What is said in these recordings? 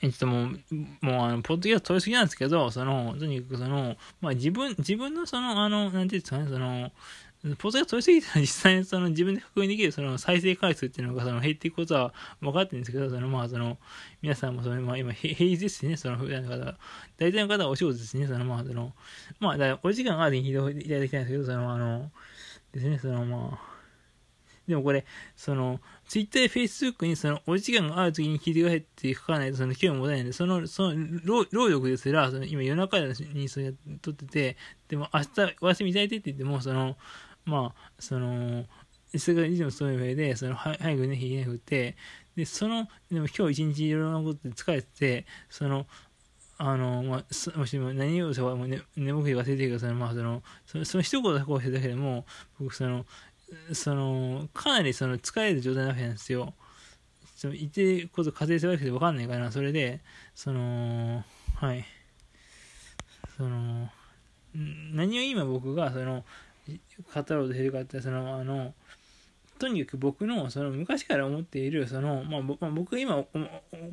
えっともう、もうあの、ポッドキャスト取りすぎなんですけど、その、とにかくその、まあ自分、自分のその、あの、なんていうんですかね、その、ポッドキャスト取りすぎたら実際にその自分で確認できるその再生回数っていうのがその減っていくことは分かってるんですけど、そのまあその、皆さんもその、まあ今平日ですね、その普段の方、大体の方はお仕事ですね、そのまあその、まあだお時間があるに聞いていただきたいんですけど、そのあの、ですね、そのまあ、でもこれ、その、ツイッターやフェイスブックにその、お時間がある時に聞いてくださいって書かないと、その、興味持たないんで、その、その、労力ですら、その、今夜中にそれ撮ってて、でも明日お休みいただいてって言っても、その、まあ、その、それが以上そういう上で、その、早くね、ひげ振って、で、その、でも今日一日いろんなことで疲れてて、その、あの、まあ、もしも何をそう、ね、寝ぼけ忘れてるけど、その、まあ、その、その、その一言こうしてるだけでも、僕、その、その、かなりその疲れる状態なわけなんですよ。そのいてこと風邪するわけで分かんないから、それで、その、はい。その、何を今僕が、その、語ろうとしてるかって、その、あの、とにかく僕のその昔から思っているその、まあ、まあ、僕が今起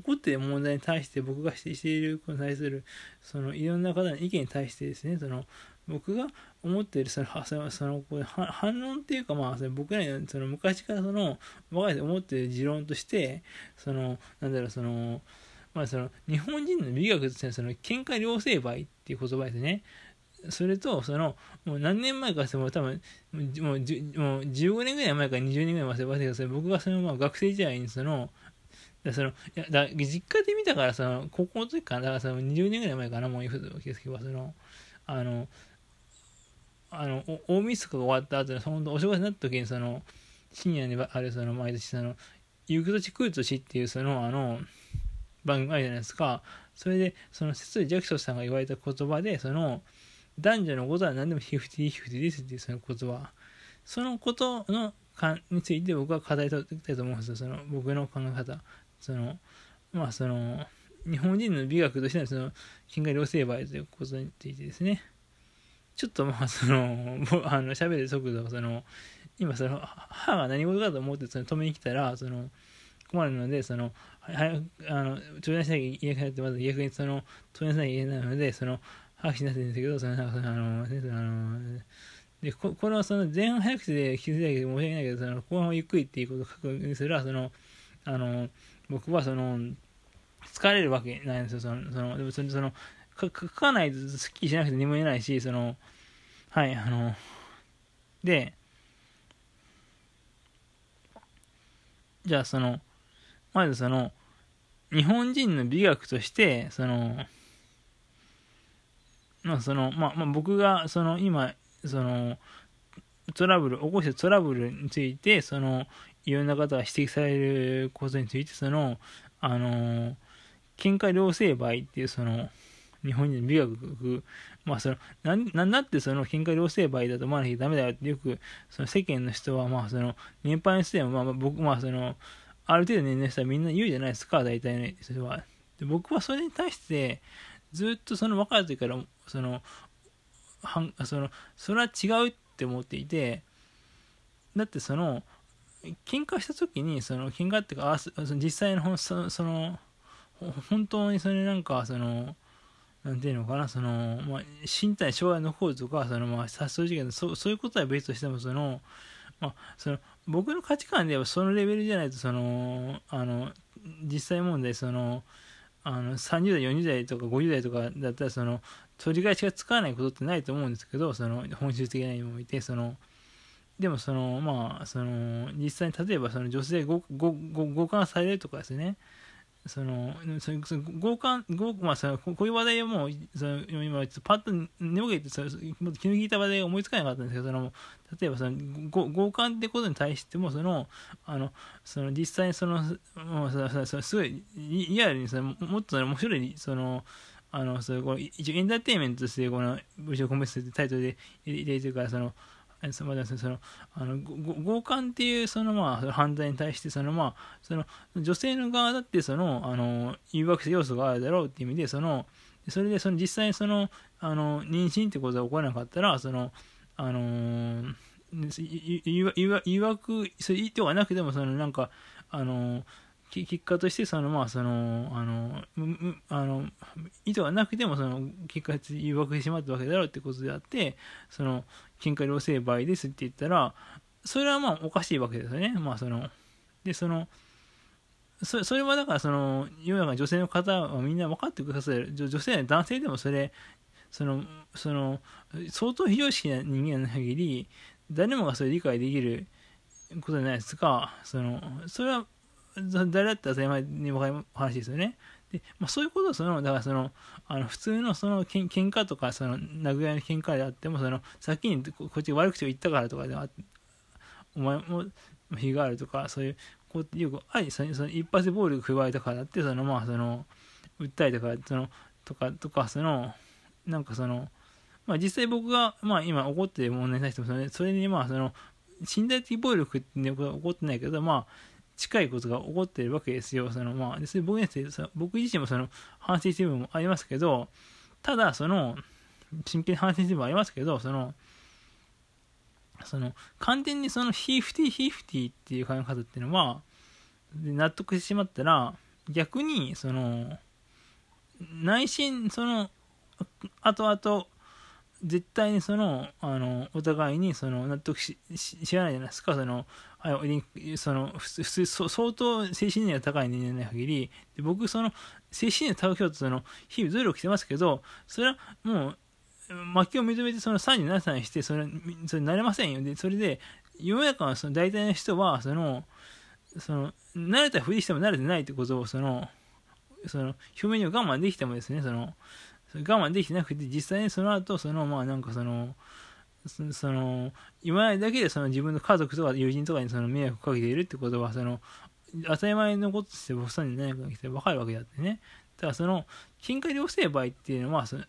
こっている問題に対して僕がしていることに対するそのいろんな方の意見に対してですねその僕が思っているそのそのその反論っていうかまあその僕らのその昔からその若い思っている持論としてそのなんだろうそのまあその日本人の美学としてその喧嘩両成敗っていう言葉ですね。それとそのもう何年前かしても多分もうもう15年ぐらい前から20年ぐらい前まで忘れ僕がそのまあ学生時代にそのだそのいやだ実家で見たからその高校の時からだからその20年ぐらい前かなもう気がつけばそのあのあの大晦日が終わった後に本当お正月になった時にその深夜にあるその毎年その「行く年来る年」っていうそのあの番組あるじゃないですか。それでその節井ジャクソンさんが言われた言葉でその男女のことは何でもヒフティヒフティですっていうその言葉。そのことのかについて僕は課題といきたいと思うんですよその僕の考え方そのまあその日本人の美学としてのその近海両成敗ということについてですね。ちょっとまあその、あの喋る速度その、今その、母が何事かと思ってその止めに来たら、その、困るので、その、はあの、頂戴しなきゃいけないって、まず逆にその、頂戴しなきゃいけないので、その、早くしなってるんですけど、その、なんかその、あの、先生、あの、で、ここの、その、前半早口で気づいたけど申し訳ないけど、その、後半ゆっくりっていうことを確認する、その、あの、僕はその、疲れるわけないんですよ、その、その、でもその、その書かないとスッキリしなくて眠れないし、その、はい、あの、で、じゃあその、まずその、日本人の美学として、その、まあその、まあ、まあ、僕が、その、今、その、トラブル、起こしたトラブルについて、その、いろんな方が指摘されることについて、その、あの、喧嘩両成敗っていう、その、日本人美学、まあその、なん、なんだってその喧嘩両成敗だと思わなきゃダメだよってよく、その世間の人は、まあその、年配の人でも、まあ僕、まあその、ある程度年齢したらみんな言うじゃないですか、大体ね、それは。で僕はそれに対して、ずっとその若い時から、その、はんその、それは違うって思っていて、だってその、喧嘩した時に、その、喧嘩っていうか、あその実際のその、その、本当にそれなんか、その、なんていうのかな、その、まあ、身体障害の残るとか、その、まあ、殺傷事件そ、そういうことは別としても、その、まあ、その、僕の価値観ではそのレベルじゃないと、その、あの、実際問題、その、あの、30代、40代とか50代とかだったら、その、取り返しがつかないことってないと思うんですけど、その、本質的な意味において、その、でもその、まあ、その、実際に例えば、その女性ご、ご、ご、互換されるとかですね、その、その強姦、強まあ、そのこういう話題をもう、その今、パッと寝ぼけて、その気の利いた話題が思いつかなかったんですけど、その例えばその強姦ってことに対しても、その、あの、その実際にその、もうそそすごいリアルにその、もっと面白い、その、あの、それこの一応エンターテインメントとして、この、武将コンベスってタイトルで入れてるから、その、そのそのあの強姦っていうそのまあ犯罪に対してそのまあその女性の側だってそのあの誘惑要素があるだろうっていう意味でそのそれでその実際そのあの妊娠ってことが起こらなかったらそのあの誘惑それ意図がなくてもそのなんかあの結果としてそのまあそのあのあの意図がなくてもその結果誘惑してしまったわけだろうってことであってその喧嘩両成敗ですって言ったらそれはまあおかしいわけですよね。まあそのでそのそそれはだからその世の中女性の方はみんな分かってくださる。女性や男性でもそれそのその相当非常識な人間の限り誰もがそれ理解できることじゃないですか。そのそれは誰だったら当たり前に分かる話ですよね。で、まあ、そういうことそのだからそのあの普通のそのけん喧嘩とかその殴り合いの喧嘩であってもその先にこっち悪口を言ったからとかでお前も非があるとかそういうこうよくありその一発で暴力を加えたからってそのまあその訴えたからそのとかとかそのなんかそのまあ実際僕がまあ今怒ってる問題に対してもそれそれにまあその身体的暴力っていうことは起こってないけどまあ近いことが起こってるわけですよ。そのまあ、で僕に僕自身もその反省してる部分もありますけど、ただその、真剣に反省してる部分もありますけど、その、その、完全にそのヒーフティーヒーフティーっていう考え方っていうのは、納得してしまったら、逆に、その、内心、その、後々、絶対にその、あの、お互いにその納得し、しないじゃないですか、その、その、普通、相当精神年が高い人間な限り、で僕、その、精神年高い人とその、日々努力してますけど、それはもう、負けを認めてその37歳にしてそれそれなれませんよでそれで世の中のその大体の人はそのその慣れたふりしても慣れてないってことをそのその表面に我慢できてもですねその我慢できてなくて実際にその後そのまあなんかそのその今までだけでその自分の家族とか友人とかにその迷惑をかけているってことはその当たり前のこととして僕さんに何かが来て分かるわけだってねだからその金化良性倍っていうのはその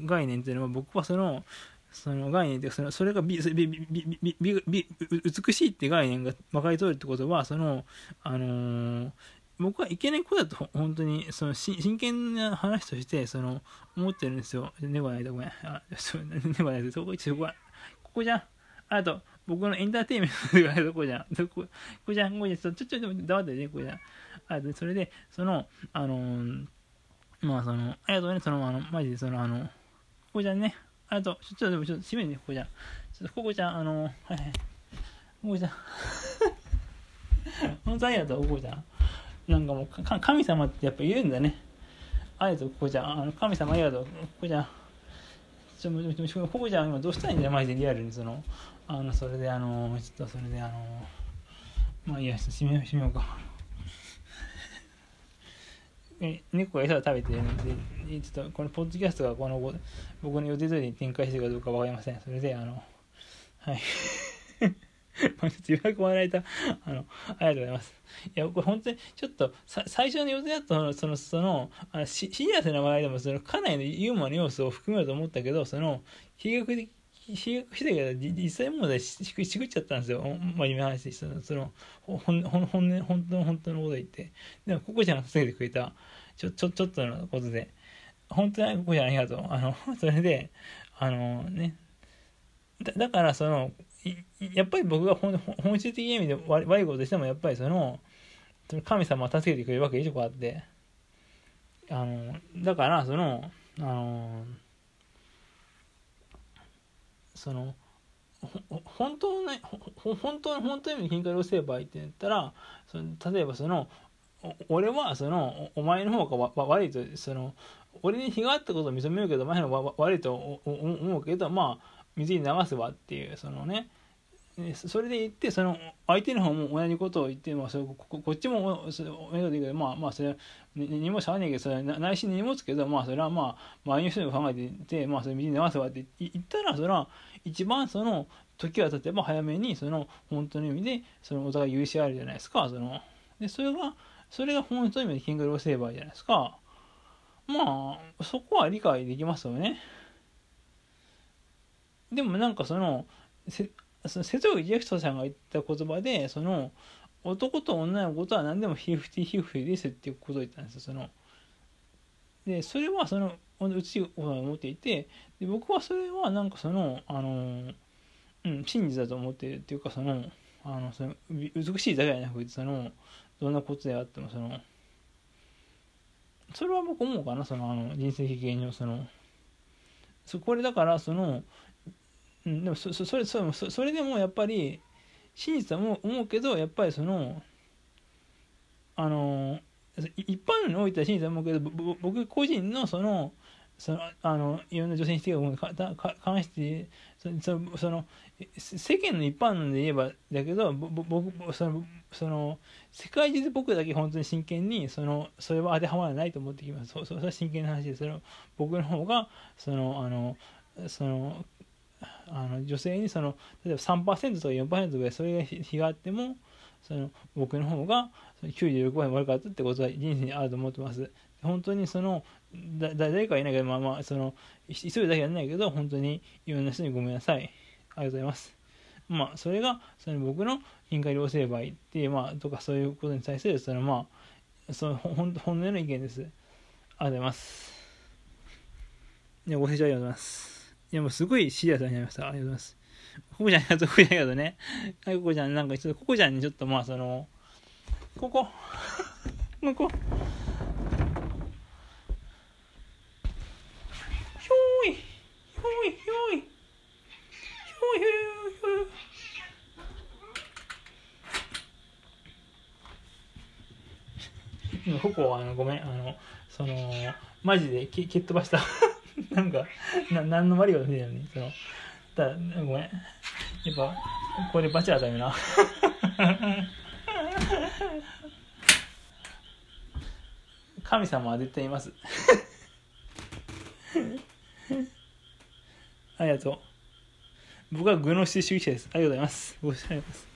概念っていうのは僕はそのその概念でそのそれが美美美美美美美しいって概念が分かり通るってことはそのあのー、僕はいけないことだと本当にその真剣な話としてその思ってるんですよ。猫がないとごめん。あ、そう猫ないとこここここじゃん。あと僕のエンターテイメントがど こじゃん。こここじゃん。ここじゃん。ちょちょちょ黙ってねここじゃん。あとそれでそのあのーまあその、ありがとうね、その、あの、マジでその、あの、ここちゃんね、あと、ちょっと、でもちょっと閉めてね、ここちゃん。ちょっと、ここちゃん、あの、はいはい。ここちゃん。本当ありがとう、ここちゃん。なんかもう、か神様ってやっぱ言うんだね。ありがとう、ここちゃん。あの、神様ありがとう、ここちゃん。ちょ、ちょ、ここちゃん、今どうしたいんだよ、マジでリアルに、その、あの、それで、あの、ちょっとそれで、あの、まあいいや、閉めよう、閉めようかえ。猫が餌を食べてるので、ちょっとこのポッドキャストがこの僕の予定通りに展開してるかどうかわかりません。それで、あの、はい。まあ、ちょっと予約もらえた、あの、ありがとうございます。いや、これ本当に、ちょっと、さ最初の予定だと、その、その、あのシリアスな場合でも、その、かなりのユーモアの要素を含めると思ったけど、その、飛躍的、飛躍してから実際問題しししくっちゃったんですよ。真面目な話でした。その、ほん、ほん、本音、本当の本当のこと言って。でも、ここちゃんが助けてくれた、ちょ、ちょ、ちょっとのことで、本当にここじゃありがとう。あの、それで、あのね、だだからその、やっぱり僕が本質的な意味で悪いことしても、やっぱりその、神様は助けてくれるわけ以上あって、あの、だから、その、あの、その、本当の、本当の、本当の意味で金塊をすればいいって言ったら、その例えばその、俺はそのお前の方がわ悪いとその俺に非があったことを認めるけどお前の方が悪いと思うけどまあ水に流すわっていうそのねそれで言ってその相手の方も同じことを言ってもそここっちもそれ同じこと言うけどまあまあそれは荷物しゃあねえけどそれ内心に荷物けどまあそれはまあ周りの人が考えていてまあそれ水に流すわって言ったらそれは一番その時が経てば早めにその本当の意味でそのお互い許し合えるじゃないですかそのでそれがそれが本当の意味でキングローセーバーじゃないですか。まあ、そこは理解できますよね。でもなんかその、せその瀬戸口ジェさんが言った言葉で、その、男と女のことは何でもヒーフティーヒーフティですっていうことを言ったんですよ。そので、それはその、うちが思っていて、で僕はそれはなんかその、あの、うん、真実だと思ってるっていうか、その、あのその美しいだけじゃなくて、その、どんなことであってもそのそれは僕思うかなそのあの人生経験上そのそこれだからその、うん、でもそそそれそそそれでもやっぱり真実は思う思うけどやっぱりそのあの一般においては真実は思うけど僕個人のそのそのあのいろんな女性にしてに関してそのその世間の一般で言えばだけど僕そのその世界中で僕だけ本当に真剣にそのそれは当てはまらないと思ってきます。そそれは真剣な話でその僕の方がそのあのそのあの女性にその例えば3%とか4%ぐらいそれが日があってもその僕の方が96倍悪かったってことは人生にあると思ってます。本当にそのだ誰かいないけどまあまあその一人だけやんないけど本当にいろんな人にごめんなさい。ありがとうございます。まあそれがその僕の品格良成敗っていうまあとかそういうことに対するそのまあその本本音の意見です。ありがとうございます。いやご清聴ありがとうございます。いやもうすごいシリアスになりました。ありがとうございます。ココちゃんありがとうココちゃんありがとうね。はいココちゃんなんかちょっとココちゃんにちょっとまあそのここ。ここ。いひょい。ひょいひょい。ひょいひょいひょい。ここはあのごめん。あのそのマジで蹴蹴っ飛ばした。なんかな何のマリオで見てるのにそのただごめんやっぱこれバチ当たるな 神様は絶対います ありがとう。僕はグノシス主義者です。ありがとうございます。ご視聴ありがとうございます。